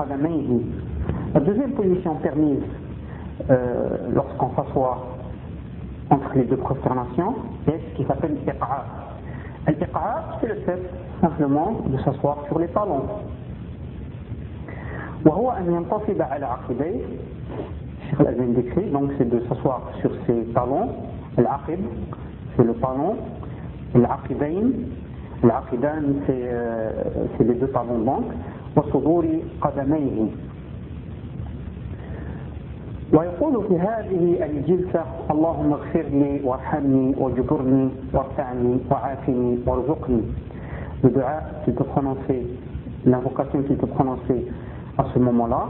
قدميه La deuxième position permise euh, lorsqu'on s'assoit entre les deux prosternations est ce qui s'appelle l'iqa. L'iqa, c'est le fait simplement de s'asseoir sur les talons. وهو أن ينتصب على عقبيه Cheikh al décrit, donc c'est de s'asseoir sur ses talons, l'aqib, c'est le talon, l'aqibain, l'aqidan c'est les deux talons donc, وصدور قدميه ويقول في هذه الجلسة اللهم اغفر لي وارحمني وجبرني وارفعني وعافني وارزقني Le dua qu'il peut prononcer, à ce moment-là,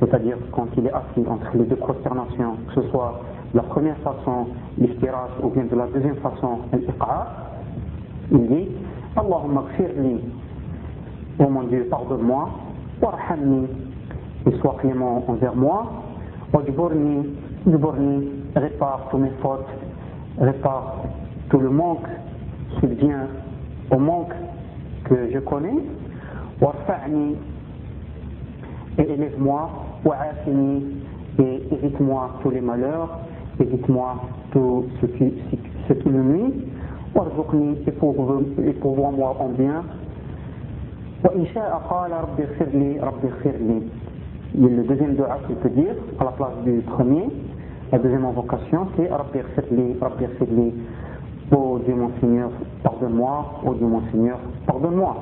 c'est-à-dire quand il est assis entre les deux prosternations, que ce soit la première façon, l'iftiraj, ou bien de la deuxième façon, l'iqa, il dit Allahumma gfirli, oh mon Dieu, pardonne-moi, warhamni, et sois clément envers moi, wajburni, jburni, répare tous mes fautes, répare tout le manque, vient au manque que je connais, warfa'ni, et élève-moi, et évite-moi tous les malheurs, évite-moi tout ce qui, ce qui me nuit, et pourvois-moi en bien. Le deuxième dua qu'il peut dire, à la place du premier, la deuxième invocation, c'est Rabbi Khirli, Rabbi Khirli. Oh Dieu mon Seigneur, pardonne-moi, oh Dieu mon Seigneur, pardonne-moi.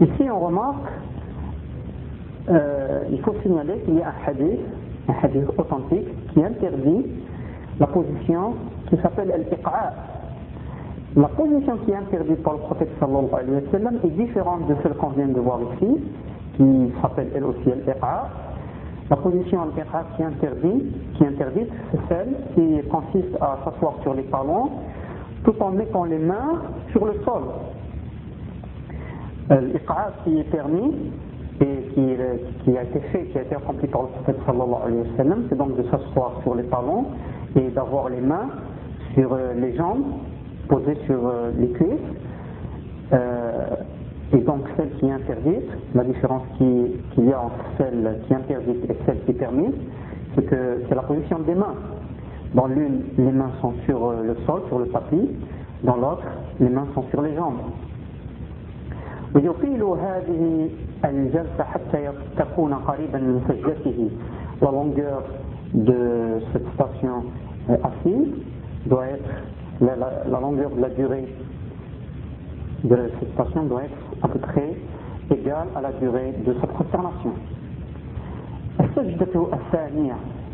Ici on remarque euh, il faut signaler qu'il y a un hadith, un hadith authentique, qui interdit la position qui s'appelle al-iqa. La position qui est interdite par le prophète sallallahu alayhi wa sallam est différente de celle qu'on vient de voir ici, qui s'appelle elle aussi al-iqa. La position al-iqa qui est interdite, qui c'est celle qui consiste à s'asseoir sur les talons tout en mettant les mains sur le sol. L'iqa qui est permis, et qui, a été fait, qui a été accompli par le prophète sallallahu alayhi wa sallam, c'est donc de s'asseoir sur les talons et d'avoir les mains sur euh, les jambes, posées sur euh, les cuisses. Euh, et donc celle qui est interdite, la différence qu'il y a entre celle qui est interdite et celle qui est permise, c'est que c'est la position des mains. Dans l'une, les mains sont sur le sol, sur le tapis, dans l'autre, les mains sont sur les jambes. La longueur de cette station euh, assise doit être, la, longueur de la durée de cette passion doit être à peu près égale à la durée de sa prosternation.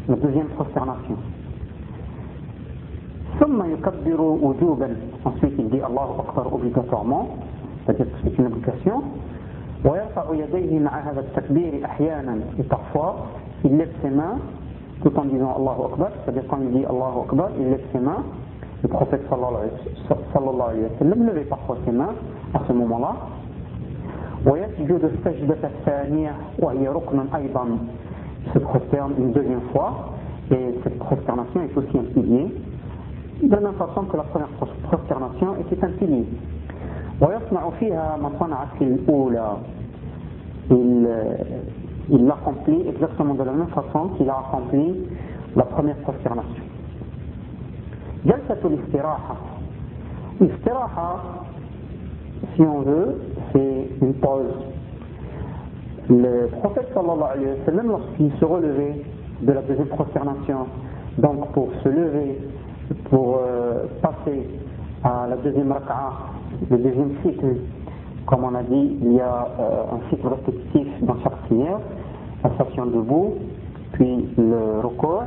La deuxième prosternation? Ensuite, il dit Allah Akbar obligatoirement, c'est-à-dire que c'est une obligation. Et parfois, il lève ses mains tout en disant Allahu Akbar, c'est-à-dire quand il dit Allahu Akbar, il lève ses mains le prophète sallallahu alayhi wa sallam levait parfois ses mains à ce moment-là. Il se prosterne une deuxième fois, et cette prosternation est aussi un pilier, de la même façon que la première prosternation était un pilier. Euh, il l'accomplit exactement de la même façon qu'il a accompli la première prosternation. Jalsa l'istiraha. L'istiraha, si on veut, c'est une pause. Le prophète sallallahu alayhi wa sallam, lorsqu'il se relevait de la deuxième prosternation, donc pour se lever, pour euh, passer à la deuxième raka'a, le deuxième cycle, comme on a dit, il y a euh, un cycle respectif dans chaque prière, la station debout, puis le recours,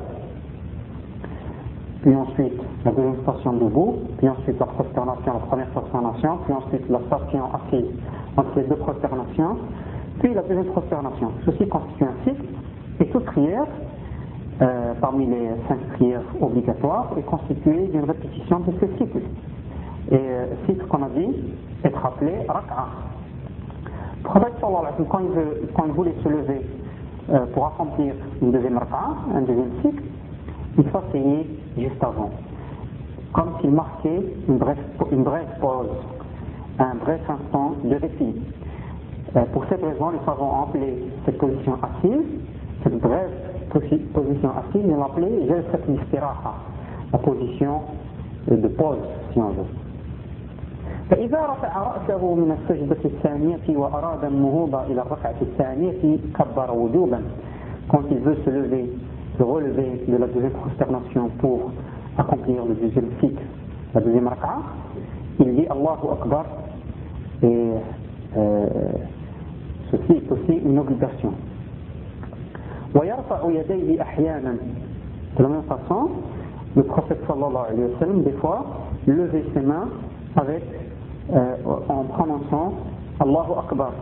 puis ensuite la deuxième station debout, puis ensuite la prosternation, la première prosternation, puis ensuite la station assise entre les deux prosternations, puis la deuxième prosternation. Ceci constitue un cycle, et toute prière, euh, parmi les cinq prières obligatoires, est constituée d'une répétition de ce cycle. Et euh, titre qu'on a dit, être appelé Rak'a. Le prophète quand il, veut, quand il voulait se lever euh, pour accomplir une deuxième Rak'a, un deuxième cycle, il s'asseyait juste avant. Comme s'il marquait une brève, une brève pause, un bref instant de répit. Euh, pour cette raison, les savants ont appelé cette position assise, cette brève position assise, ils l'ont appelée la position de pause, si on veut. فإذا رفع رأسه من السجدة الثانية وأراد النهوض إلى الركعة الثانية كبر وجوبا quand il veut se lever, se relever de la deuxième prosternation pour accomplir le deuxième cycle, la deuxième rak'a, il dit Allahu Akbar et euh, ceci est aussi une obligation. De la même façon, le prophète sallallahu alayhi wa sallam, des fois, levait ses mains avec, euh, en prononçant Allahu Akbar.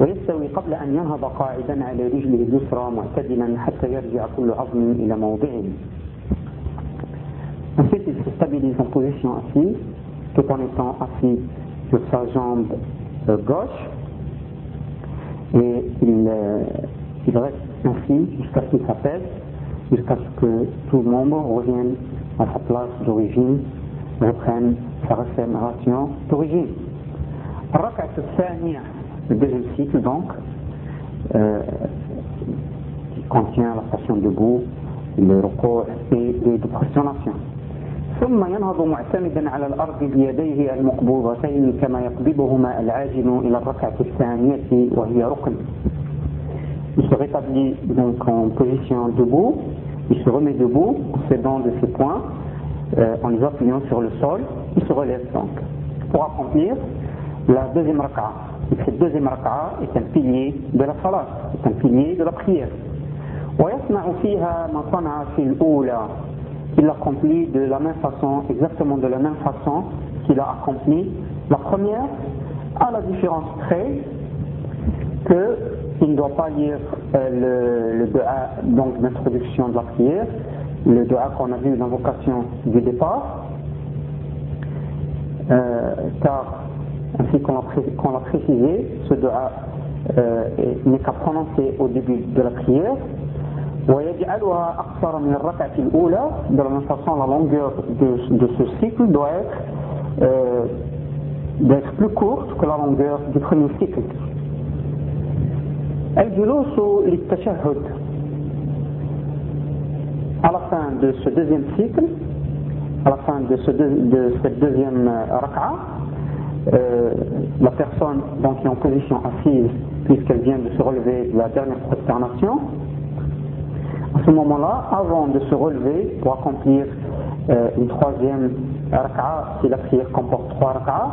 ويستوي قبل أن ينهض قاعدا على رجله اليسرى معتدلا حتى يرجع كل عظم إلى موضعه Ensuite, il se stabilise en position assise, tout en étant assis sur sa jambe euh, gauche, et il, euh, il reste ainsi jusqu'à ce qu'il s'apaise, jusqu'à ce que tout le membre revienne à sa place d'origine, reprenne sa réformation d'origine. الركعة الثانية le deuxième cycle donc euh, qui contient la station debout, le recours et les prosternation. ثم ينهض معتمدا على الأرض بيديه المقبوضتين كما يقبضهما العاجل إلى الركعة الثانية وهي ركن. Il se rétablit donc en position debout, il se remet debout en s'aidant de ses poings, euh, en les appuyant sur le sol, il se relève donc pour accomplir la deuxième raka'a. Et cette deuxième raka'a est un pilier de la salat, est un pilier de la prière. ويصنع فيها ما صنع في الأولى il l'accomplit de la même façon, exactement de la même façon qu'il a accompli la première, à la différence près qu'il ne doit pas lire euh, le, le dua donc d'introduction de la prière, le dua qu'on a vu, l'invocation du départ, euh, car ainsi qu'on l'a précisé, ce dua euh, n'est qu'à prononcer au début de la prière, ويجعلها أقصر من الركعة الأولى de la même façon la longueur de, de ce cycle doit être, euh, doit être plus courte que la longueur du premier cycle الجلوس للتشهد à la fin de ce deuxième cycle à la fin de, ce de, de cette deuxième raka'a euh, la personne donc qui est en position assise puisqu'elle vient de se relever de la dernière prosternation à ce moment-là, avant de se relever pour accomplir euh, une troisième raka'a, si la prière comporte trois raka'a,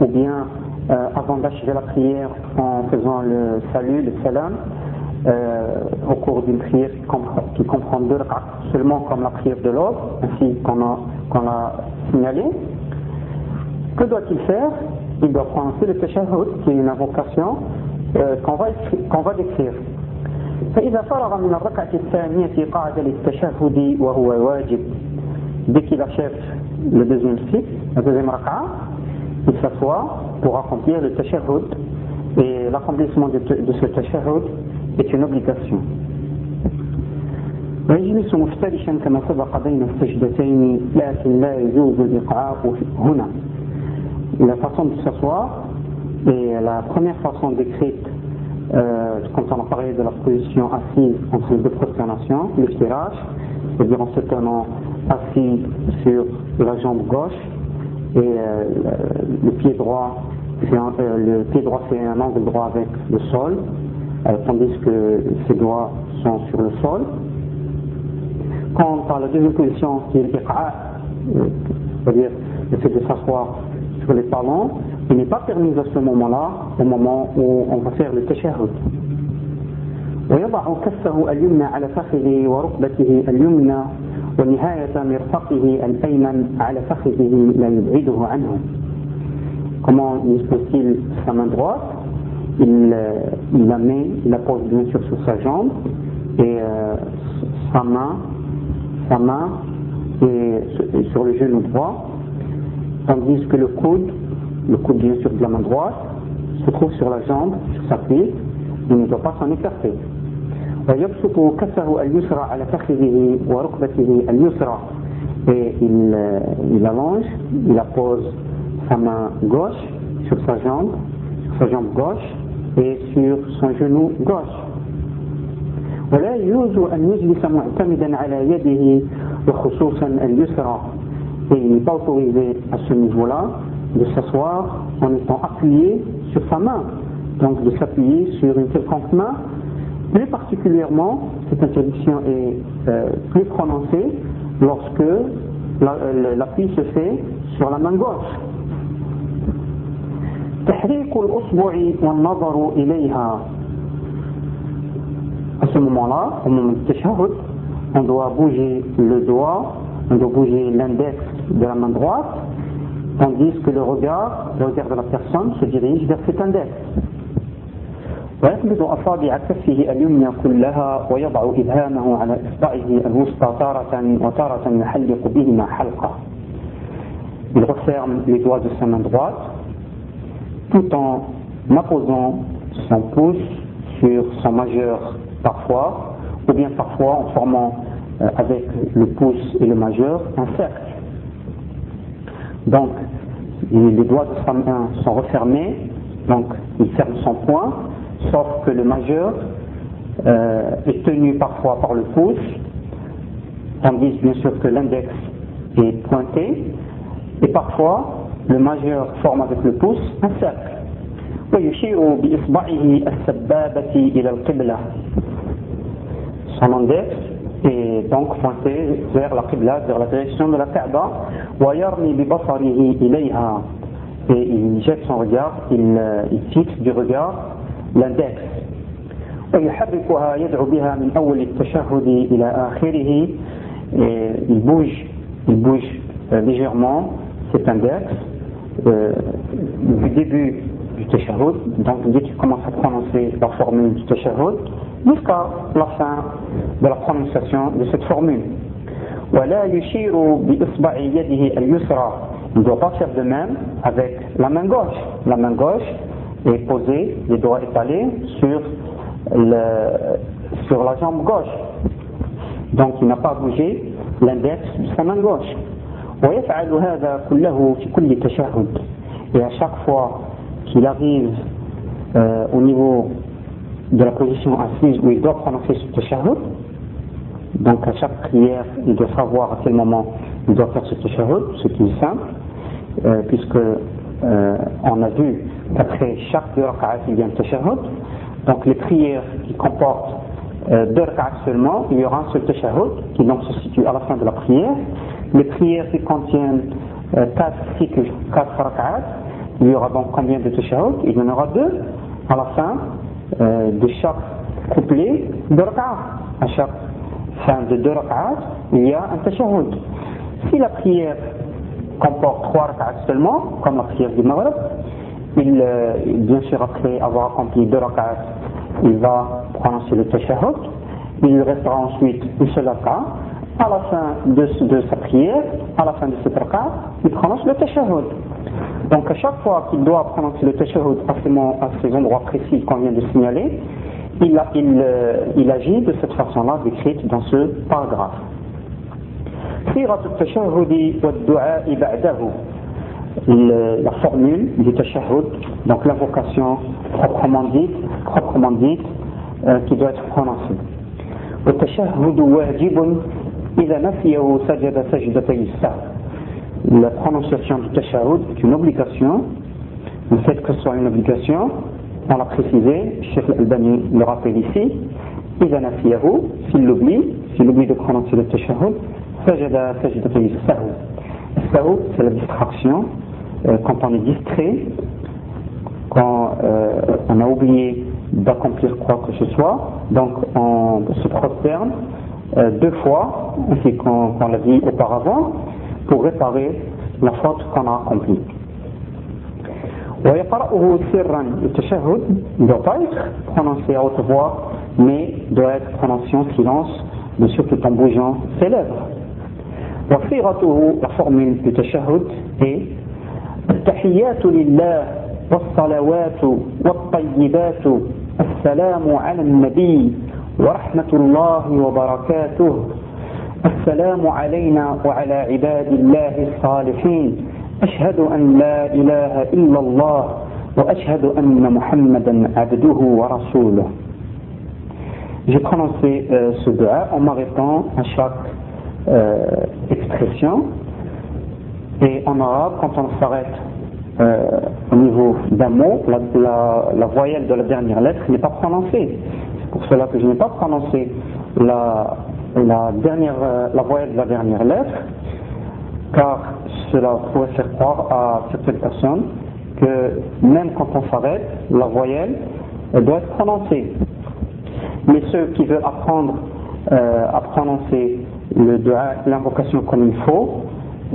ou bien euh, avant d'achever la prière en faisant le salut, le salam, au cours d'une prière qui comprend, deux raka'a seulement comme la prière de l'ordre, ainsi qu'on a, a, signalé, que doit-il faire? Il doit prononcer le tashahhud, qui est une invocation qu'on va, qu'on va décrire. فإذا فرغ من الركعة الثانية قعد للتشهد وهو واجب dès qu'il achève le deuxième cycle, la deuxième raka'a, il s'assoit pour accomplir le tashahhud et l'accomplissement de, de ce tashahhud est une obligation. ويجلس مفترشا كما سبق بين السجدتين لكن لا يجوز الإقعاء هنا. La façon de s'asseoir est la première façon décrite euh, quand on a parlé de la position assise entre deux prosternations, le tirage, c'est-à-dire en se tenant assis sur la jambe gauche et euh, le pied droit, euh, le pied droit fait un angle droit avec le sol, tandis que ses doigts sont sur le sol. Quant à la deuxième position qui est le c'est-à-dire le fait de s'asseoir sur les talons, il n'est pas permis à ce moment-là, au moment où on va faire le tashahhud. ويضع كفه اليمنى على فخذه وركبته اليمنى ونهاية مرفقه الأيمن على فخذه لا يبعده عنه. Comment dispose-t-il sa main droite il, il, la met, il la pose bien sûr sur sa jambe et euh, sa main, sa main est sur le genou droit, tandis que le coude le coude bien sûr de la main droite, se trouve sur la jambe, sur sa cuisse, il ne doit pas s'en écarter. ويبسط كفه اليسرى على فخذه وركبته اليسرى et il, il allonge, il appose sa main gauche sur sa jambe, sa jambe gauche et sur son genou gauche. ولا يجوز أن يجلس معتمدا على يده وخصوصا اليسرى et il n'est pas autorisé à ce niveau-là de s'asseoir en étant appuyé sur sa main, donc de s'appuyer sur une quelconque main. Plus particulièrement, cette interdiction est euh, plus prononcée lorsque euh, l'appui se fait sur la main gauche. À ce moment-là, au moment du tashahhud, on doit bouger le doigt on doit bouger l'index de la main droite, tandis que le regard, le regard de la personne se dirige vers cet index. ويقبض أصابع كفه اليمنى كلها ويضع إبهامه على إصبعه الوسطى تارة وتارة يحلق بهما حلقة. Il referme les doigts de sa main droite tout en apposant son pouce sur son majeur parfois, ou bien parfois en formant euh, avec le pouce et le majeur un cercle. Donc, les doigts de main sont refermés, donc il ferme son poing, sauf que le majeur euh, est tenu parfois par le pouce, tandis bien sûr que l'index est pointé, et parfois le majeur forme avec le pouce un cercle. Son index est donc pointé vers la Qibla, vers la direction de la Kaaba. Et il jette son regard, il, il fixe du regard l'index. ويحركها يدعو بها من أول التشهد إلى آخره et il bouge, il bouge euh, légèrement cet index euh, du début du tashahhud, donc dès qu'il commence à prononcer la formule du tashahhud, jusqu'à la fin de la prononciation de cette formule. Il ne doit pas faire de même avec la main gauche. La main gauche est posée, les doigts étalés sur, le, sur la jambe gauche. Donc il n'a pas bougé l'index de sa main gauche. Et à chaque fois qu'il arrive euh, au niveau de la position assise où il doit prononcer ce tashahhud, donc à chaque prière, il doit savoir à quel moment il doit faire ce tashahhud, ce qui est simple, euh, puisque euh, on a vu qu'après chaque deux rak'at, il y a un tashahhud. Donc les prières qui comportent euh, deux rak'at seulement, il y aura un seul tashahhud qui donc se situe à la fin de la prière. Les prières qui contiennent euh, quatre cycles, quatre il y aura donc combien de tashahhud Il y en aura deux à la fin de chaque couplet de rak'at. À chaque fin de deux rak'at, il y a un tashahhud. Si la prière comporte trois rak'at seulement, comme la prière du Maghreb, il, euh, bien sûr après avoir accompli deux rak'at, il va prononcer le tashahhud, il restera ensuite une seule rak'at, à la fin de, de, sa prière, à la fin de cette rak'at, il prononce le tashahhud. Donc à chaque fois qu'il doit prononcer le tashahhud à ces, à ces endroits précis qu'on vient de signaler, il, a, il, euh, il agit de cette façon-là décrite dans ce paragraphe. صيغة التشهد والدعاء بعده la formule du tashahhud, donc l'invocation proprement dite, proprement dite euh, qui doit être prononcée. والتشهد واجب إذا نفيه سجد سجدتي السهو La prononciation du tashahhud est une obligation. Le fait que ce soit une obligation, on l'a précisé, Cheikh Al-Albani le rappelle ici, إذا نفيه s'il l'oublie, s'il oublie de prononcer le tashahhud, سجد سجدتي السهو. السهو, c'est la distraction, euh, quand on est distrait, quand euh, on a oublié d'accomplir quoi que ce soit, donc on se prosterne euh, deux fois, ainsi qu'on qu l'a dit auparavant, pour réparer la faute qu'on a accomplie. ويقرأه سرا التشهد ne doit pas être prononcé à haute voix, mais doit être prononcé en silence, bien sûr tout en bougeant ses lèvres. وصيغته la formule du tashahhud est التحيات لله والصلوات والطيبات السلام على النبي ورحمة الله وبركاته السلام علينا وعلى عباد الله الصالحين أشهد أن لا إله إلا الله وأشهد أن محمدا عبده ورسوله J'ai prononcé euh, ce dua en m'arrêtant à chaque euh, expression. Et en arabe, quand on s'arrête euh, au niveau d'un mot, la, la, la, voyelle de la dernière lettre n'est pas prononcée. Pour cela que je n'ai pas prononcé la, la, dernière, euh, la voyelle de la dernière lettre, car cela pourrait faire croire à certaines personnes que même quand on s'arrête, la voyelle elle doit être prononcée. Mais ceux qui veulent apprendre euh, à prononcer l'invocation comme il faut,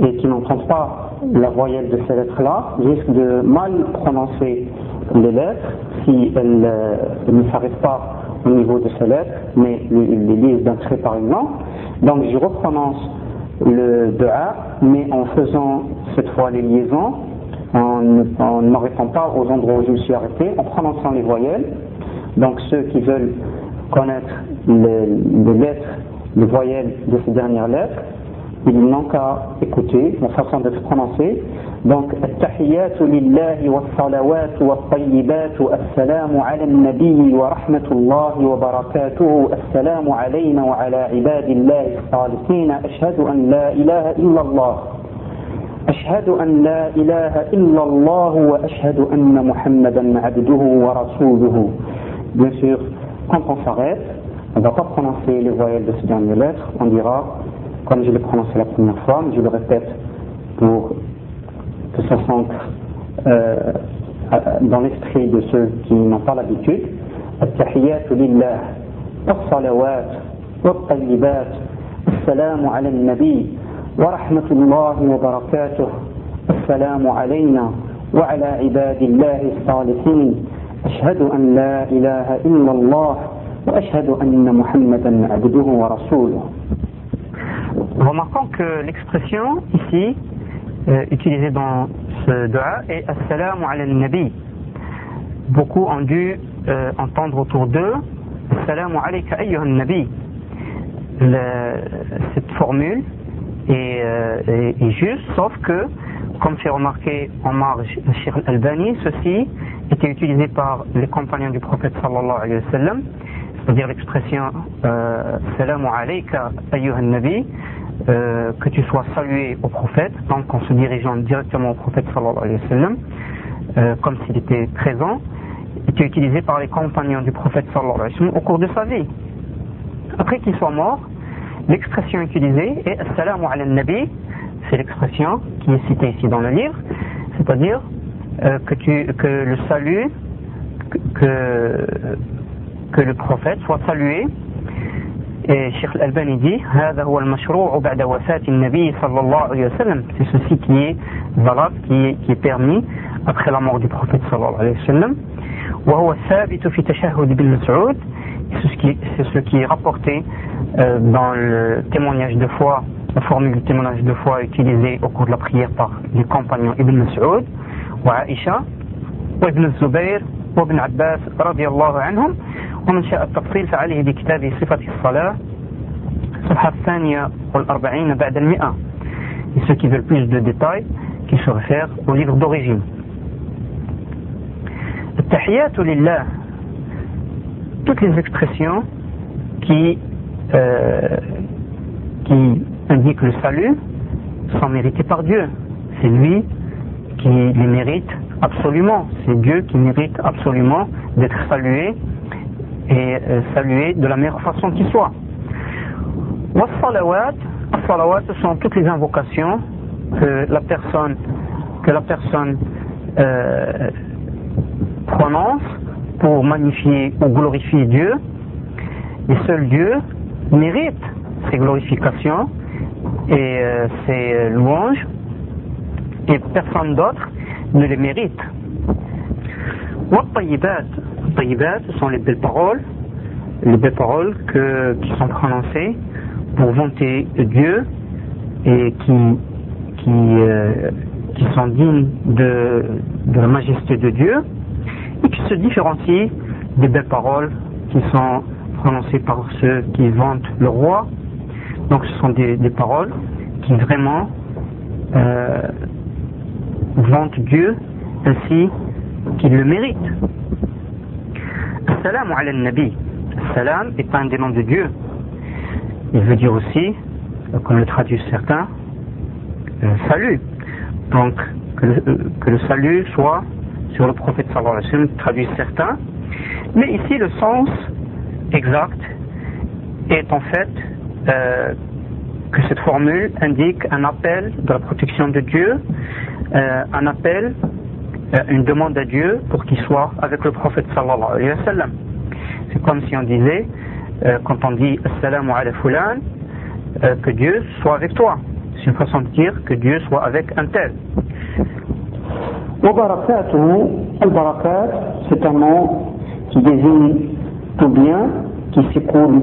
et qui n'entendent pas la voyelle de ces lettres-là, risquent de mal prononcer les lettres si elles, euh, ne s'arrêtent pas au niveau de lettres, mais les, d'un trait par exemple. Donc je reprononce le dua, mais en faisant cette fois les liaisons, en n'arrêtant pas aux endroits où je me suis arrêté, en prononçant les voyelles. Donc ceux qui veulent connaître les, lettres, les voyelles de ces dernières lettres, ils n'ont qu'à écouter la façon d'être prononcée. Donc, التحيات لله والصلوات والطيبات السلام على النبي ورحمة الله وبركاته. السلام علينا وعلى عباد الله الصالحين. أشهد أن لا إله إلا الله. أشهد أن لا إله إلا الله وأشهد أن محمدا عبده ورسوله. Bien sûr, quand on s'arrête, on ne va pas prononcer les voyelles de ces dernières lettres, on dira comme je l'ai prononcé la première fois, mais je le répète pour que ça s'ancre euh, dans l'esprit de ceux qui n'ont pas l'habitude. التحيات لله الصلوات والطيبات السلام على النبي ورحمة الله وبركاته السلام علينا وعلى عباد الله الصالحين أشهد أن لا إله إلا الله وأشهد أن محمدا عبده ورسوله Remarquons que l'expression ici euh, utilisée dans ce dua est Assalamu ala nabi. Beaucoup ont dû euh, entendre autour d'eux Assalamu alayka ayyuhan nabi. Cette formule est, euh, est, est, juste, sauf que, comme fait remarquer en marge Sheikh al-Albani, ceci était utilisé par les compagnons du prophète sallallahu alayhi wa sallam, c'est-à-dire l'expression euh, Salamu alayka ayyuhan nabi, euh, que tu sois salué au prophète, donc en se dirigeant directement au prophète sallallahu alayhi wa sallam, euh, comme s'il était présent, était utilisé par les compagnons du prophète sallallahu alayhi wa sallam au cours de sa vie. Après qu'il soit mort, l'expression utilisée est Assalamu ala nabi, c'est l'expression qui est citée ici dans le livre, c'est-à-dire euh, que, tu, que le salut, que, que le prophète soit salué Sheikh Al-Albani dit c'est ceci qui est valable, qui est, qui est permis après la mort du prophète sallallahu alayhi wa sallam وهو الثابت في تشهد ابن مسعود c'est ce qui est rapporté euh, dans le témoignage de foi la formule du témoignage de foi utilisée au cours de la prière par les compagnons Ibn Mas'ud وعائشة وابن الزبير وابن عباس رضي الله عنهم ومن شاء التفصيل فعليه بكتاب صفة الصلاة صفحة الثانية والأربعين بعد المئة et ceux qui veulent plus de détails qui se réfèrent au livre d'origine التحيات لله toutes les expressions qui euh, qui indiquent le salut sont méritées par Dieu c'est lui qui les mérite absolument c'est Dieu qui mérite absolument d'être salué et euh, saluer de la meilleure façon qui soit. Wassalawat, salawat? Ce sont toutes les invocations que la personne, que la personne euh, prononce pour magnifier ou glorifier Dieu. Et seul Dieu mérite ces glorifications et euh, ces louanges et personne d'autre ne les mérite. Ce sont les belles paroles, les belles paroles qui sont prononcées pour vanter Dieu et qui, qui, euh, qui sont dignes de, de la majesté de Dieu et qui se différencient des belles paroles qui sont prononcées par ceux qui vantent le roi. Donc ce sont des, des paroles qui vraiment euh, vantent Dieu ainsi qu'il le mérite. Salam ala nabi. Salam est un des de Dieu. Il veut dire aussi, comme le traduisent certains, salut. Donc, que le, salut soit sur le prophète sallallahu alayhi wa sallam, traduisent certains. Mais ici, le sens exact est en fait euh, que cette formule indique un appel de la protection de Dieu, euh, un appel, une demande à Dieu pour qu'il soit avec le prophète sallallahu alayhi wa sallam. C'est comme si on disait, euh, quand on dit Assalamu ala euh, que Dieu soit avec toi. C'est une façon de dire que Dieu soit avec un tel. Al-Barakat, c'est un nom qui désigne tout bien qui s'écoule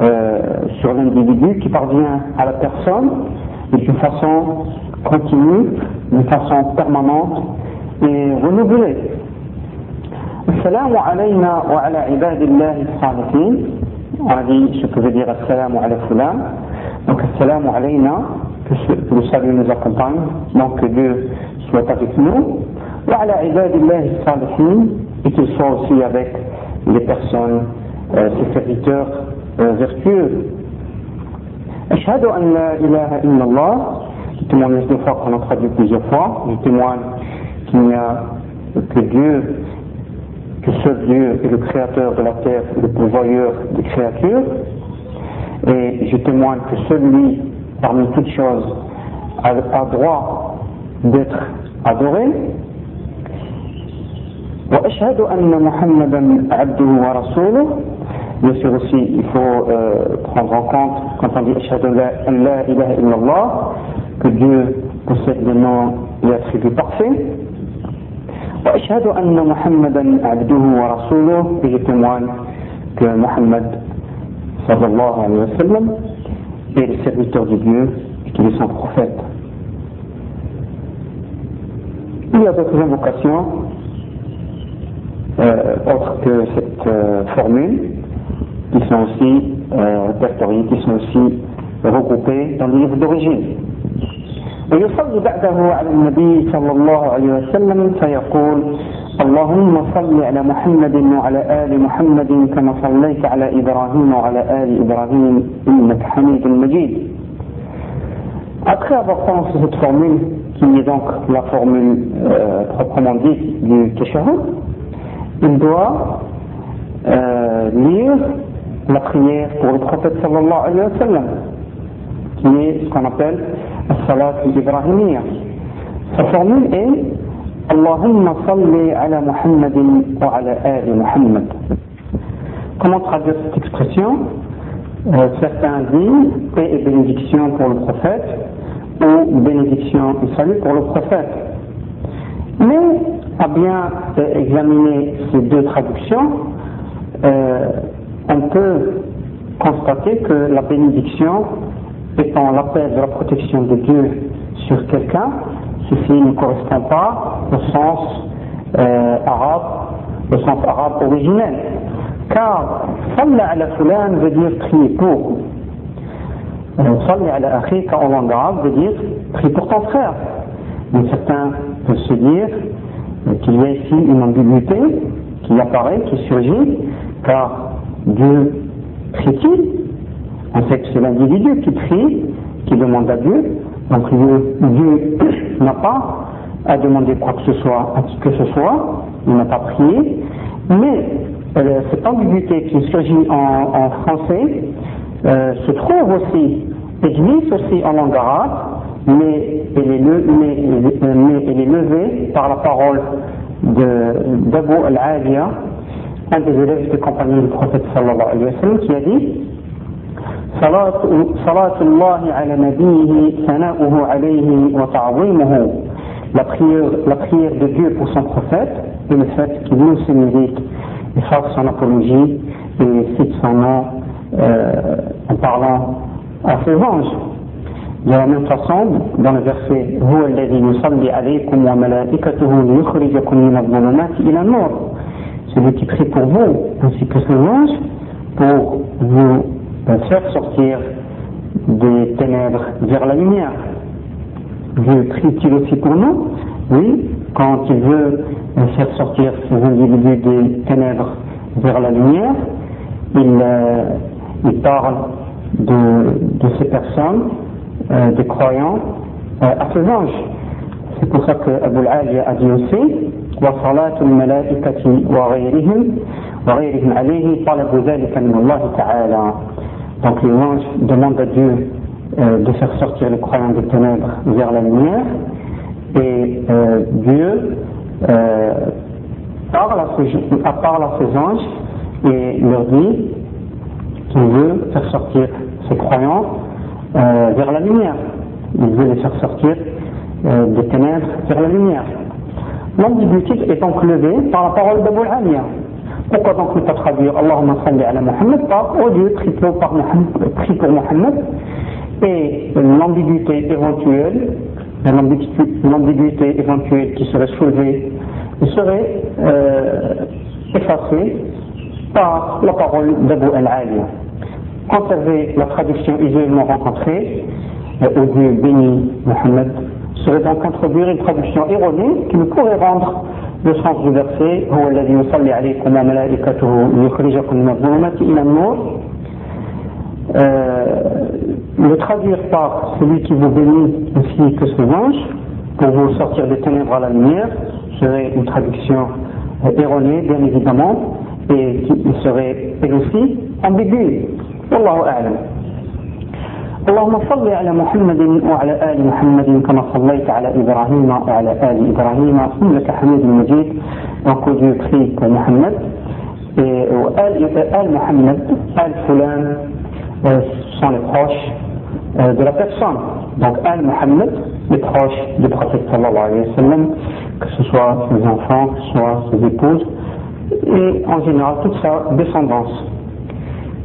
euh, sur l'individu, qui parvient à la personne d'une façon continue, d'une façon permanente et renouvelée. Assalamu alayna wa ala ibadillahi salihin. On a dit ce que veut dire assalamu ala fulan. Donc assalamu alayna, que le salut nous accompagne, donc que Dieu soit avec nous. Wa ala ibadillahi salihin, et qu'il soit aussi avec les personnes, euh, ses serviteurs euh, vertueux. Ashhadu an la ilaha illallah, je témoigne deux fois qu'on a traduit plusieurs fois, je témoigne qu'il n'y a que Dieu, que seul Dieu est le créateur de la terre, le pourvoyeur des créatures. Et je témoigne que celui, parmi toutes choses, a, droit d'être adoré. Bien sûr aussi, il faut euh, prendre en compte, quand on dit Allah, que Dieu possède le nom et attributs parfaits. وأشهد أن محمدا عبده ورسوله et je témoigne que Muhammad sallallahu alayhi wa sallam est le serviteur de Dieu et qu'il est son prophète. Il y a d'autres invocations euh, autres que cette euh, formule qui sont aussi euh, répertoriés, qui sont aussi regroupés dans le livre d'origine. ويصلي بعده على النبي صلى الله عليه وسلم فيقول اللهم صل على محمد وعلى آل محمد كما صليت على إبراهيم وعلى آل إبراهيم إنك حميد مجيد Après avoir pensé cette formule, qui est donc la formule euh, proprement dite du Teshahud, il doit euh, lire la prière pour le prophète sallallahu alayhi wa sallam, qui est ce qu'on appelle ibrahimiyya. Sa formule est salli ala Muhammadin wa ala ali Muhammad. Comment traduire cette expression? Euh, Certains disent paix et bénédiction pour le prophète ou bénédiction et salut pour le prophète. Mais à bien euh, examiner ces deux traductions, euh, on peut constater que la bénédiction étant l'appel de la protection de Dieu sur quelqu'un, ceci ne correspond pas au sens euh, arabe, au sens arabe originel. Car Salla ala fulan veut dire prier pour. Salla ala akhika en langue arabe veut dire prier pour ton frère. Mais certains peuvent se dire qu'il y a ici une ambiguïté qui apparaît, qui surgit, car Dieu prie-t-il? Sait que c'est l'individu qui prie, qui demande à Dieu. Donc Dieu, n'a pas à demander quoi que ce soit, à qui que ce soit, il n'a pas prié. Mais euh, cette ambiguïté qui surgit en, en français euh, se trouve aussi, existe aussi en langue arabe, mais elle est, levée par la parole d'Abu al-Aliya, un des élèves des compagnons du prophète sallallahu alayhi wa sallam, qui a dit صلاة الله على نبيه ثناؤه عليه وتعظيمه la prière, la prière de Dieu pour son prophète et le fait qu'il nous se mérite et fasse son apologie et cite son nom euh, en parlant à ses anges. De la même façon, dans le verset هو الذي يصلي عليكم وملائكته ليخرجكم من الظلمات إلى النور celui qui prie pour vous, ainsi que ses anges, pour vous faire sortir des ténèbres vers la lumière. Dieu prie-t-il aussi pour nous Oui, quand il veut faire sortir ces individus des ténèbres vers la lumière, il, il parle de, ces personnes, des croyants, à ses anges. C'est pour ça que Abu al a dit aussi وصلاة الملائكة وغيرهم وغيرهم عليه طلب ذلك من الله تعالى donc les anges demandent à Dieu euh, de faire sortir les croyants des ténèbres vers la lumière et euh, Dieu euh, parle, à ses, anges et leur dit qu'il veut faire sortir ses croyants vers la lumière. Il veut les faire sortir des ténèbres vers la lumière. L'ambiguïté est donc levée par la parole d'Abu al Pourquoi donc ne pas traduire Allahumma salli ala Muhammad par au lieu prie pour, par prie pour Muhammad et l'ambiguïté éventuelle, l'ambiguïté éventuelle qui serait soulevée serait euh, effacée par la parole d'Abu al-Ali. Conserver la traduction usuellement rencontrée, euh, au Dieu béni Muhammad serait donc introduire une traduction erronée qui ne pourrait rendre le sens du verset euh, le traduire par celui qui vous bénit ainsi que ses anges pour vous sortir des ténèbres à la lumière serait une traduction erronée bien évidemment et qui serait elle aussi ambiguë. Wallahu a'lam. اللهم صل على محمد وعلى آل محمد كما صليت على إبراهيم وعلى آل إبراهيم إنك حميد مجيد prie pour Mohammed et Al Mohammed, Al Fulan sont les proches de la personne. Donc Al Mohammed, les proches du prophète sallallahu alayhi wa sallam, que ce soit ses enfants, que ce soit ses épouses, et en général toute sa descendance.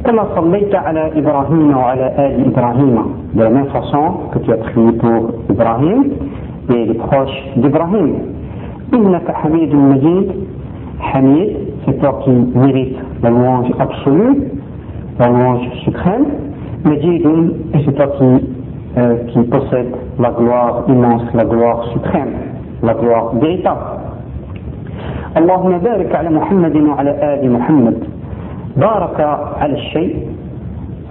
كما صليت على إبراهيم وعلى آل إبراهيم de la même façon que tu as prié pour Ibrahim et les proches d'Ibrahim إنك حميد مجيد حميد c'est toi qui mérite la louange absolue la louange suprême مجيد et c'est toi qui, euh, qui possède la gloire immense la gloire suprême la gloire véritable اللهم بارك على محمد وعلى آل محمد بارك على الشيء.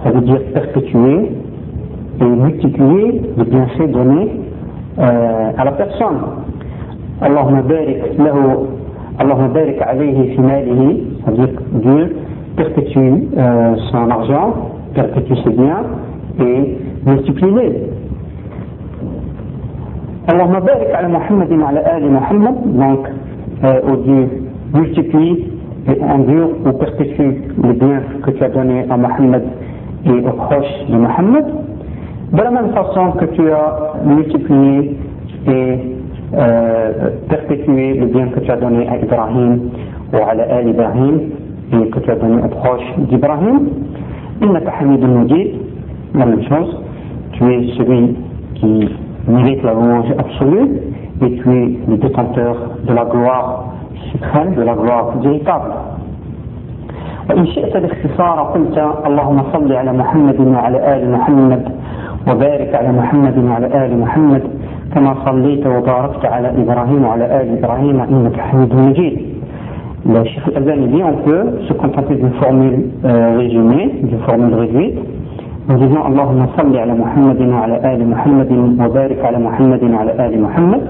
بدي يستخدمه ويمتلكه بدي يخدمه على بيرسون اللهم بارك له اللهم بارك عليه في ماله هذيك دي بيرتيكي سان ارجون بيرتيكي سي بيان اي ميتيكي اللهم بارك على محمد وعلى ال محمد دونك أو دي endure ou perpétue les biens que tu as donnés à Mohammed et aux proches de Mohammed, de la même façon que tu as multiplié et euh, perpétué les biens que tu as donnés à Ibrahim ou à l'Al Ibrahim et que tu as donné aux proches d'Ibrahim, إنك حميد مجيد la même chose, tu es celui qui mérite la louange absolue et tu es le détenteur de la gloire de la gloire véritable. وإن شئت الاختصار قلت اللهم صل على محمد وعلى آل محمد وبارك على محمد وعلى آل محمد كما صليت وباركت على إبراهيم وعلى آل إبراهيم إنك حميد مجيد. Le Cheikh Al-Albani dit on peut se contenter d'une formule euh, résumée, d'une formule réduite, en disant Allahumma salli ala Muhammadin wa ala ali Muhammadin wa barik ala Muhammadin wa ala ali Muhammad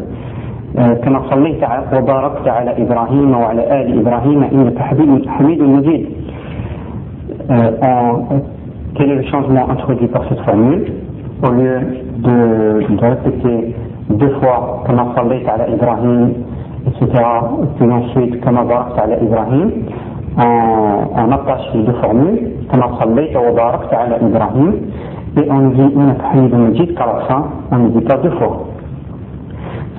كما صليت وباركت على إبراهيم وعلى آل إبراهيم إنك حميد مجيد quel est le changement introduit par cette formule au lieu de, de répéter deux fois كما صليت على إبراهيم etc puis ensuite كما باركت على إبراهيم on, on attache les deux formules كما صليت وباركت على إبراهيم et on dit إنك حميد مجيد qu'à la fin on ne dit pas deux fois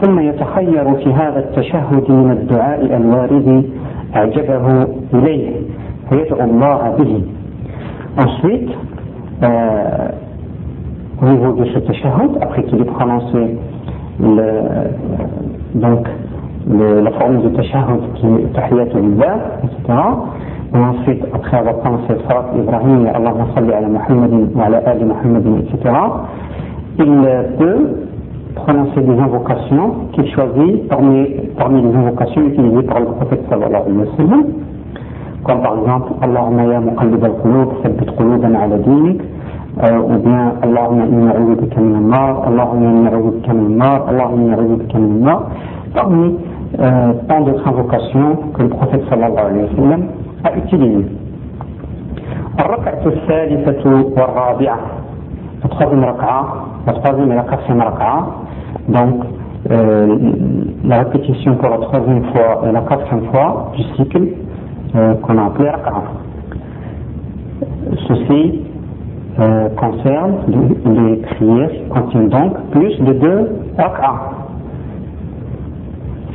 ثم يتخير في هذا التشهد من الدعاء الوارد أعجبه إليه فيدعو الله به Ensuite, euh, au niveau de ce tashahhud, après qu'il ait prononcé le, donc le, la forme de tashahhud qui est tahiyat al etc. Et ensuite, après avoir prononcé Salat Ibrahim et Allahumma salli ala Muhammadin wa ala ali Muhammadin, etc. Il peut prononcer des invocations qu'il choisit parmi, parmi les invocations utilisées par le prophète sallallahu alayhi wa sallam, comme par exemple Allahumma ya muqallib al-qulub, thabbit qulubana ala dinik, euh, ou bien Allahumma inni a'udhu bika min al-nar, Allahumma inni a'udhu bika min al-nar, Allahumma inni a'udhu bika min al-nar, parmi euh, tant d'autres invocations que le prophète sallallahu alayhi wa sallam a utilisées. الركعة الثالثة والرابعة la troisième raka'a, la troisième et la quatrième raka'a, donc euh, la répétition pour la troisième fois et la quatrième fois du cycle euh, qu'on a appelé raka'a. Ceci euh, concerne les prières qui contiennent donc plus de deux raka'a.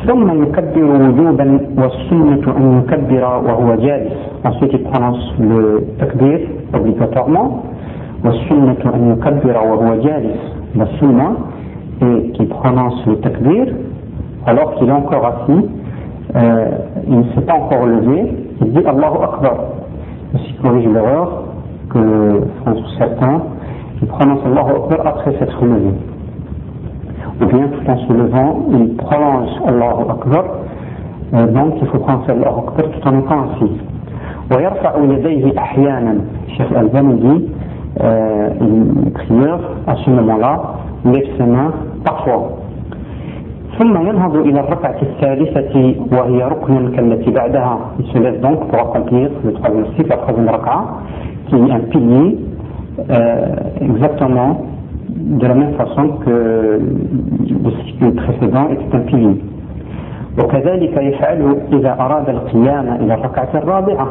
ثم يكبر وجوبا والسنة أن يكبر وهو جالس. Ensuite il prononce le takbir obligatoirement والسنة أن يكبر وهو جالس la sunna et qui prononce le takbir alors qu'il est encore assis euh, il ne s'est pas encore levé il dit Allahu Akbar aussi corrige l'erreur que font certains il prononce Allahu Akbar après s'être levé ou bien tout en se levant il prononce Allahu Akbar euh, donc il faut prononcer Allahu Akbar tout en étant assis ويرفع يديه أحيانا الشيخ الألباني dit euh, une prière, à ce moment-là, lève ses mains أقوى ثم ينهض إلى الركعة الثالثة وهي ركن كالتي بعدها. بسم الله دونك بوغ كومبليغ لتقابل نفسي في أقوى ركعة كي أن بيي إكزاكتومون de la même façon que le cycle précédent était un وكذلك يفعل إذا أراد القيام إلى الركعة الرابعة.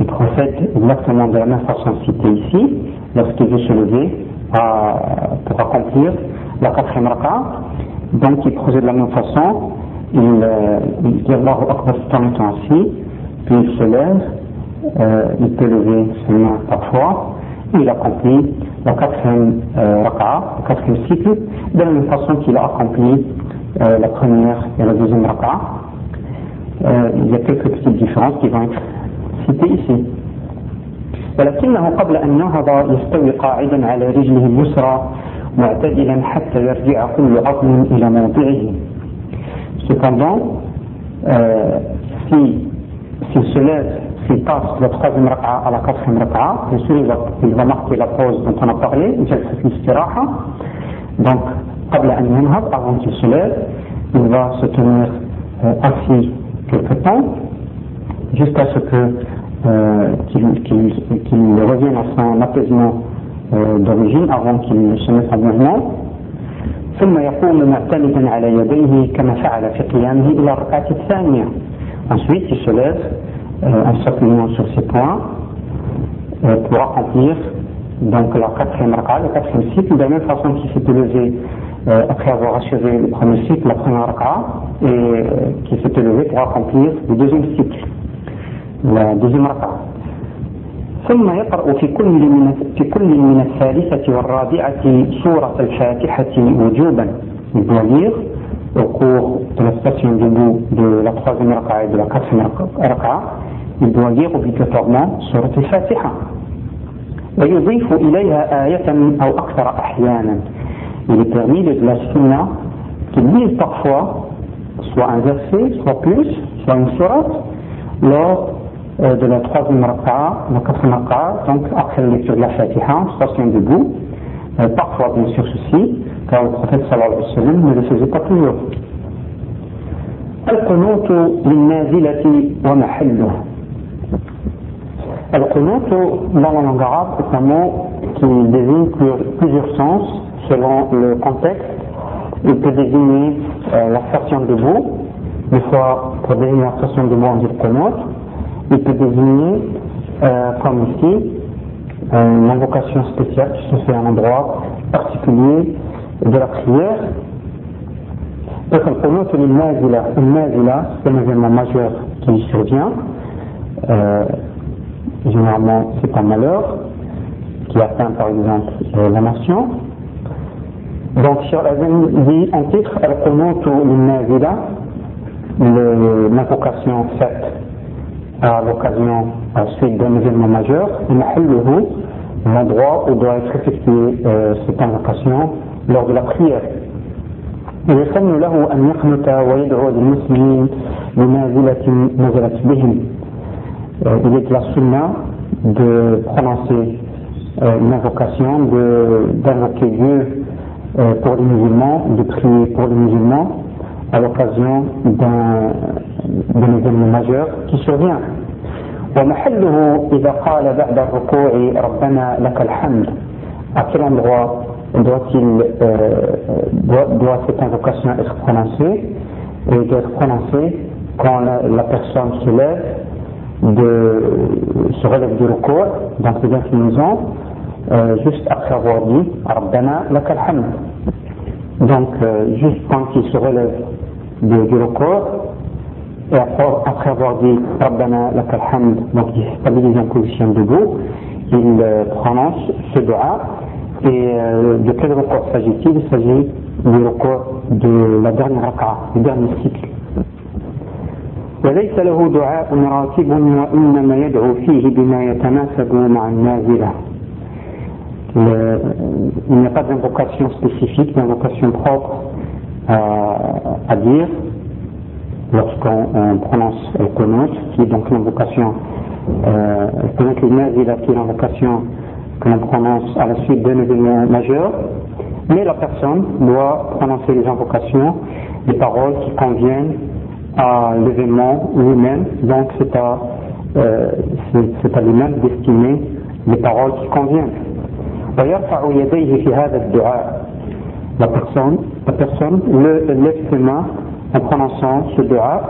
Il procède exactement de la même façon citée ici lorsqu'il veut se pour accomplir la quatrième raka. Donc il procède de la même façon, il, euh, il dit Allahu Akbar étant assis, puis il se lève, euh, il peut lever ses mains parfois, et il accomplit la quatrième euh, le quatrième cycle, de la même façon qu'il a accompli euh, la première et la deuxième raka. Euh, il y a quelques petites différences qui vont être citées ici. ولكنه قبل أن نهض يستوي قاعدا على رجله اليسرى معتدلا حتى يرجع كل عظم إلى موضعه. Cependant, euh, si s'il se lève, s'il passe la troisième raka'a à la quatrième raka'a, bien sûr il va, il va marquer la pause dont on a parlé, donc قبل أن ينهض, avant qu'il se lève, il va se tenir euh, assis quelque temps, jusqu'à ce que euh, qu'il qu qu revienne à son apaisement euh, d'origine avant qu'il se mette en mouvement. ثم يقوم معتمدا على يديه كما فعل في قيامه إلى الركعة الثانية. Ensuite, il se lève euh, en s'appuyant sur ses poings euh, pour accomplir donc la quatrième raka, le quatrième cycle, de la même façon qu'il s'est levé euh, après avoir achevé le premier cycle, la première raka, et euh, qui s'est levé pour accomplir le deuxième cycle. Deuxième raka. ثم يقرأ في كل من في كل من الثالثة والرابعة سورة الفاتحة وجوبا. Lire au cours de la station debout de la troisième raka et de la quatrième raka, il doit lire obligatoirement سورة الفاتحة. ويضيف إليها آية أو أكثر أحيانا. Il est permis de la sunna qu'il lise parfois soit un verset, soit plus, soit une sourate, lors euh, de la troisième raka'a, la quatrième raka'a, donc après la lecture de la Fatiha, station debout, euh, parfois bien sûr ceci, car le prophète sallallahu alayhi wa sallam ne le faisait pas toujours. القنوت للنازلة ومحله القنوت dans la langue arabe est un mot qui désigne plusieurs sens selon le contexte. Il peut désigner euh, la station debout, des fois pour désigner la station debout on dit qunut, il peut désigner, comme ici, une invocation spéciale qui se fait à un endroit particulier de la prière. Donc, qunut c'est une nazila. Une nazila, c'est un événement majeur qui survient. Euh, généralement, c'est un malheur qui atteint par exemple euh, la nation. Donc, sur la dit en titre, Al-Qunut nazila l'invocation faite à l'occasion suite d'un événement majeur, l'endroit où doit être effectuée euh, cette invocation lors de la prière. يسن له أن يقنت ويدعو للمسلمين بنازلة نزلت بهم il est de la sunna de prononcer euh, une invocation, d'invoquer Dieu euh, pour les musulmans, de prier pour les musulmans à l'occasion d'un événement majeur qui survient. ومحله إذا قال بعد الركوع ربنا لك الحمد à quel endroit doit-il euh, doit, doit, cette invocation être prononcée et doit être prononcée quand la, la personne se lève de, se relève du recours dans ces inclinaisons euh, juste après avoir dit Rabbana lakal hamd donc euh, juste quand il se relève de, du recours et après, après avoir dit Rabbana lakal hamd donc il stabilise en position debout il euh, prononce ce dua et euh, de quel recours s'agit-il Il s'agit du recours de la dernière raka, du dernier cycle. وليس له دعاء راتب وإنما يدعو فيه بما يتناسب مع النازلة il n'y a pas d'invocation spécifique, d'invocation propre à, à dire lorsqu'on prononce le konut, qui est donc l'invocation, euh, qui est l'invocation que l'on prononce à la suite d'un événement majeur, mais la personne doit prononcer les invocations, les paroles qui conviennent à l'événement lui-même, donc c'est à, euh, à lui-même destiné les paroles qui conviennent. La personne, la personne le, lève ses mains en prononçant ce dua.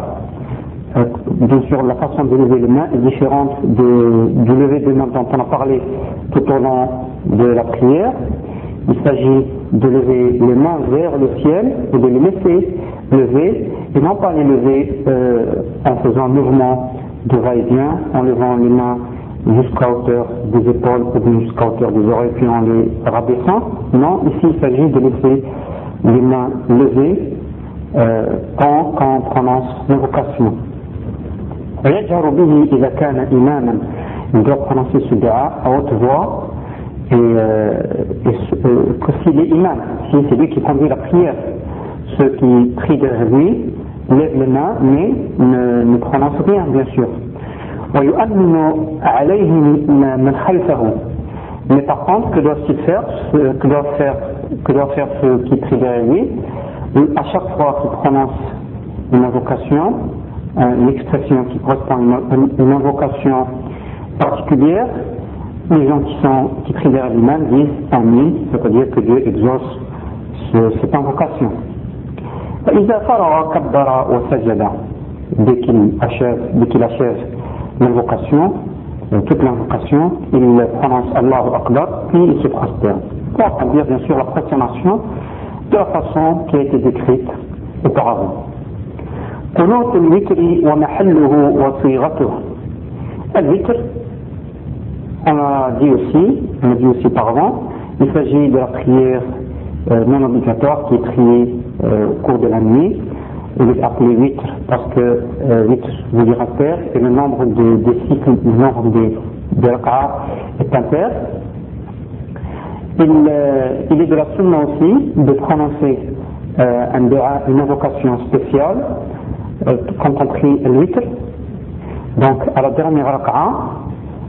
Euh, bien sûr, la façon de lever les mains est différente de, du lever des mains dont on a parlé tout au long de la prière. Il s'agit de lever les mains vers le ciel et de les laisser lever et non pas les lever euh, en faisant un mouvement de va-et-vient, en levant les mains jusqu'à hauteur des épaules ou jusqu'à hauteur des oreilles puis en les rabaissant. Non, ici il s'agit de laisser les mains levées quand, quand on prononce l'invocation. il doit prononcer ce dua à haute voix et, euh, et euh, que s'il est imam, si c'est lui qui conduit la prière, ceux qui prient derrière lui lèvent les mains mais ne, ne prononcent rien bien sûr. Mais par contre, que doit-il faire, que doit faire, que doit faire ceux qui prient derrière lui? À chaque fois qu'il prononce une invocation, une expression qui correspond à une, invocation particulière, les gens qui, sont, qui prient vers l'imam disent Amin, c'est-à-dire que Dieu exauce ce, cette invocation. Dès qu'il achève, dès qu'il achève l'invocation, euh, toute l'invocation, il prononce Allahu Akbar, puis il se prosterne. Pour dire bien sûr la prosternation de la façon qui a été décrite auparavant. قنوت الوتر ومحله وصيغته الوتر on a dit aussi, on a dit aussi auparavant, il s'agit de la prière euh, non obligatoire qui est priée euh, au cours de la nuit. il est appelé vitre parce que euh, vitre vous dira terre et le nombre de, cycles, le nombre des de est impair. Il, euh, il, est de la sunna aussi de prononcer euh, un une invocation spéciale euh, quand on vitre. Donc à la dernière raka'a,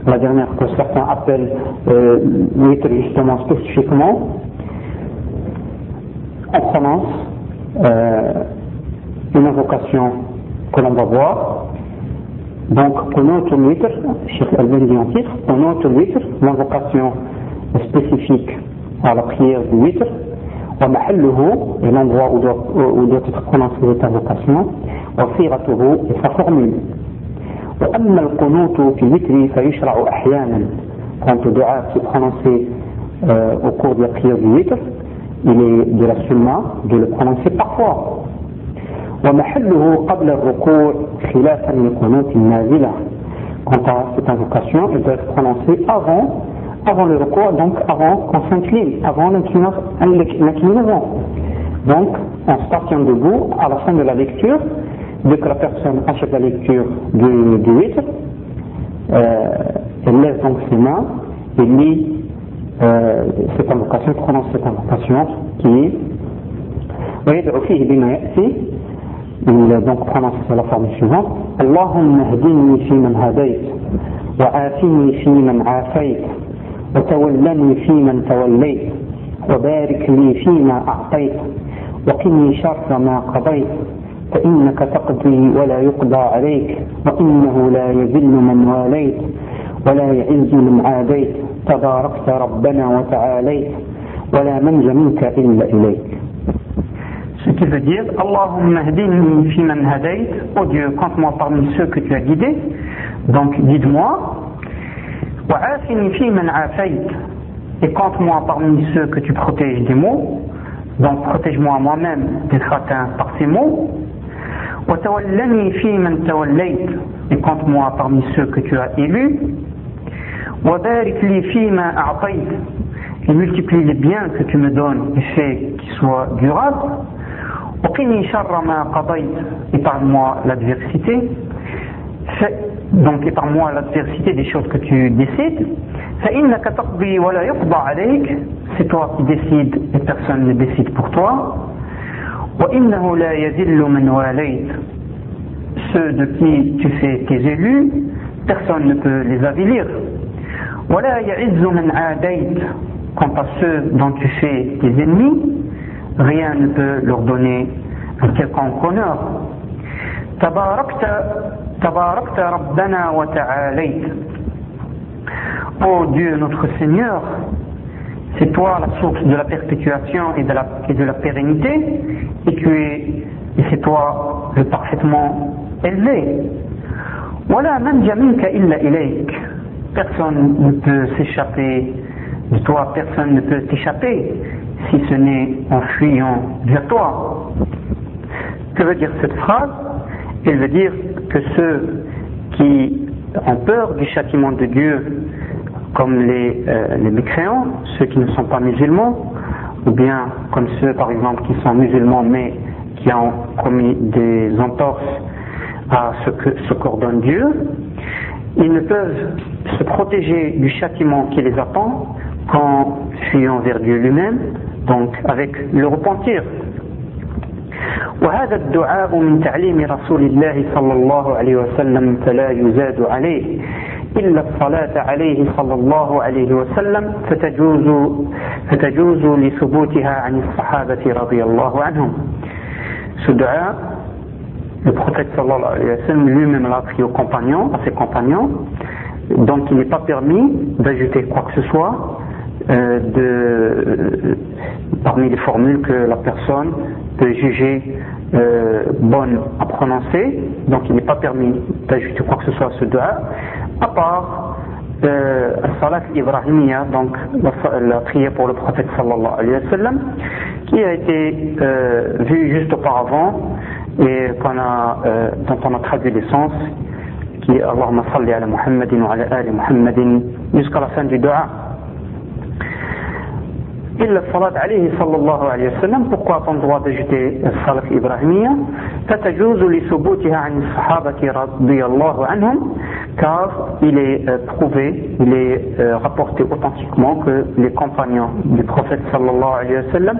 la dernière que certains appellent euh, l'huître justement spécifiquement, on prononce euh, une invocation que l'on va voir. Donc, connaître l'huître, Cheikh Albani dit en titre, connaître l'huître, l'invocation spécifique à la prière du huître, et l'endroit où doit, où doit être prononcée cette invocation, et sa formule. وأما القنوت في الوتر فيشرع أحيانا quand le dua se prononcer euh, au cours de la prière du witr, il est de la sunna de le prononcer parfois. ومحله قبل الركوع خلافا لقنوت النازلة. Quant à cette invocation, elle doit être prononcée avant, avant le recours, donc avant qu'on s'incline, avant l'inclinaison. Donc, en se partant debout, à la fin de la lecture, dès que la personne achète la lecture du, du witr, euh, elle lève donc ses mains et lit euh, cette invocation, prononce cette invocation qui est ويدعو فيه بما يأتي donc prononce la forme suivante. اللهم اهدني فيمن هديت وآتني فيمن عافيت وتولني فيمن توليت وبارك لي فيما أعطيت وقني شر ما قضيت فإنك تقضي ولا يقضى عليك وإنه لا يذل من واليت ولا يعز من عاديت تباركت ربنا وتعاليت ولا منج منك إلا إليك Ce qui veut dire Allahumma hdini fi man hadayt, oh Dieu, compte-moi parmi ceux que tu as guidés, donc guide-moi. Wa afini fi afayt, et compte-moi parmi ceux que tu protèges des maux, donc protège-moi moi-même d'être atteint par ces maux. Wa tawallani fi tawallayt, et compte-moi parmi ceux que tu as élus. Wa barik li fi et multiplie les biens que tu me donnes et fais qu'ils soient durables. Épargne-moi l'adversité. Donc épargne-moi l'adversité des choses que tu décides. C'est toi qui décides et personne ne décide pour toi. Ceux de qui tu fais tes élus, personne ne peut les avilir. Quant à ceux dont tu fais tes ennemis, rien ne peut leur donner un quelconque honneur. Ô Dieu notre Seigneur, c'est toi la source de la perpétuation et de la, et de la pérennité, et, tu es, et c'est toi le parfaitement élevé. Personne ne peut s'échapper de toi, personne ne peut t'échapper si ce n'est en fuyant vers toi. Que veut dire cette phrase? Elle veut dire que ceux qui ont peur du châtiment de Dieu, comme les, euh, les mécréants, ceux qui ne sont pas musulmans, ou bien comme ceux par exemple qui sont musulmans mais qui ont commis des entorses à ce que ce qu'ordonne Dieu, ils ne peuvent se protéger du châtiment qui les attend qu'en fuyant vers Dieu lui-même donc avec le repentir. وهذا الدعاء من تعليم رسول الله صلى الله عليه وسلم فلا يزاد عليه إلا الصلاة عليه صلى الله عليه وسلم فتجوز فتجوز لثبوتها عن الصحابة رضي الله عنهم. Ce dua, le prophète sallallahu alayhi wa sallam lui-même l'a appris aux compagnons, à ses compagnons, donc il n'est pas permis d'ajouter quoi que ce soit euh, de, parmi les formules que la personne peut juger euh, bonnes à prononcer, donc il n'est pas permis d'ajouter quoi que ce soit à ce dua, à part euh, Salat Ibrahimiyya, donc la, prière pour le prophète sallallahu alayhi wa sallam, qui a été euh, vue juste auparavant et euh, dont on a traduit les sens, qui est Allahumma salli ala Muhammadin wa ala ali Muhammadin, jusqu'à la fin du dua illa salat alayhi sallallahu alayhi wa sallam, pourquoi a-t-on le droit d'ajouter salat ibrahimiyya Fatajuzu li subutiha an sahabati radiyallahu anhum, car il est euh, prouvé, il est euh, rapporté authentiquement que les compagnons du prophète sallallahu alayhi wa sallam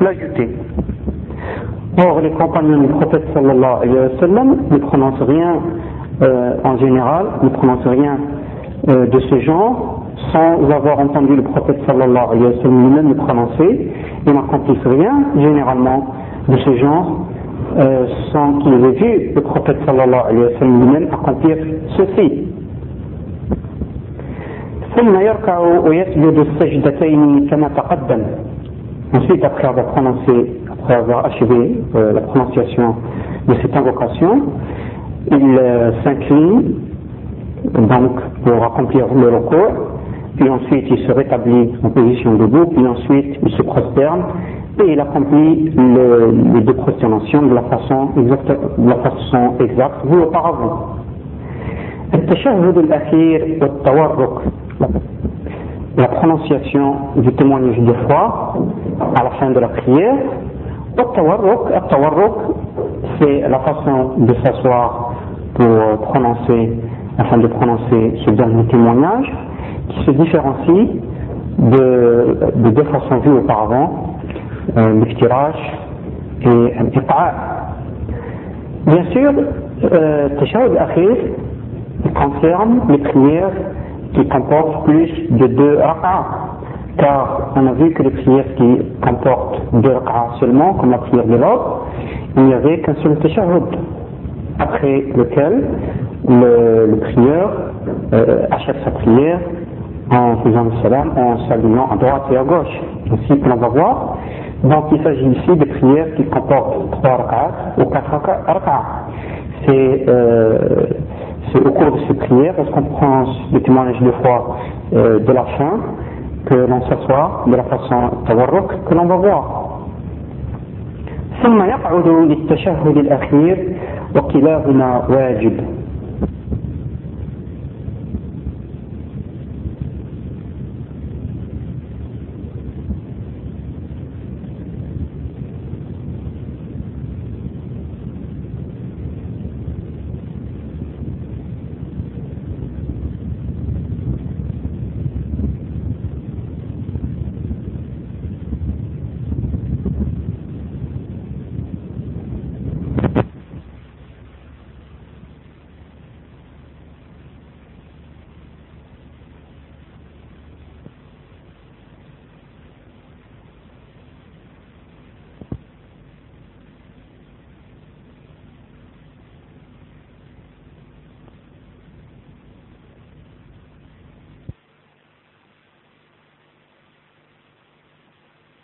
l'ajoutaient. Or, les compagnons du prophète sallallahu alayhi wa sallam ne prononcent rien euh, en général, ne prononcent rien de ce genre, sans avoir entendu le prophète sallallahu alayhi wa sallam lui-même le prononcer, ils n'accomplissent rien généralement de ce genre euh, sans qu'ils aient vu le prophète sallallahu alayhi wa sallam lui-même accomplir ceci. Ensuite, après avoir prononcé, après avoir achevé euh, la prononciation de cette invocation, il euh, s'incline donc pour accomplir le recours puis ensuite il se rétablit en position debout, puis ensuite il se prosterne et il accomplit les deux prosternations de la façon exacte, de la façon exacte auparavant. la prononciation du témoignage de foi à la fin de la prière. c'est la façon de s'asseoir pour prononcer, afin de prononcer ce dernier témoignage qui se différencie de, deux façons vues auparavant, euh, l'iftiraj et iqa. Bien sûr, euh, Akhir concerne les prières qui comportent plus de deux raqas. Car on a vu que les prières qui comportent deux raqas seulement, comme la prière de l'ordre, il n'y avait qu'un seul Tashahud, après lequel le, prieur euh, achève sa prière en faisant le salam, en saluant à droite et à gauche. Ainsi que l'on va voir. Donc il s'agit ici de prières qui comportent trois rak'at ou quatre rak'at. Euh, c'est au cours de ces prières, lorsqu'on prend le témoignage de foi euh, de la fin, que l'on s'assoit de la façon tawarruk que l'on va voir. ثم يقعد للتشهد الأخير وكلاهما واجب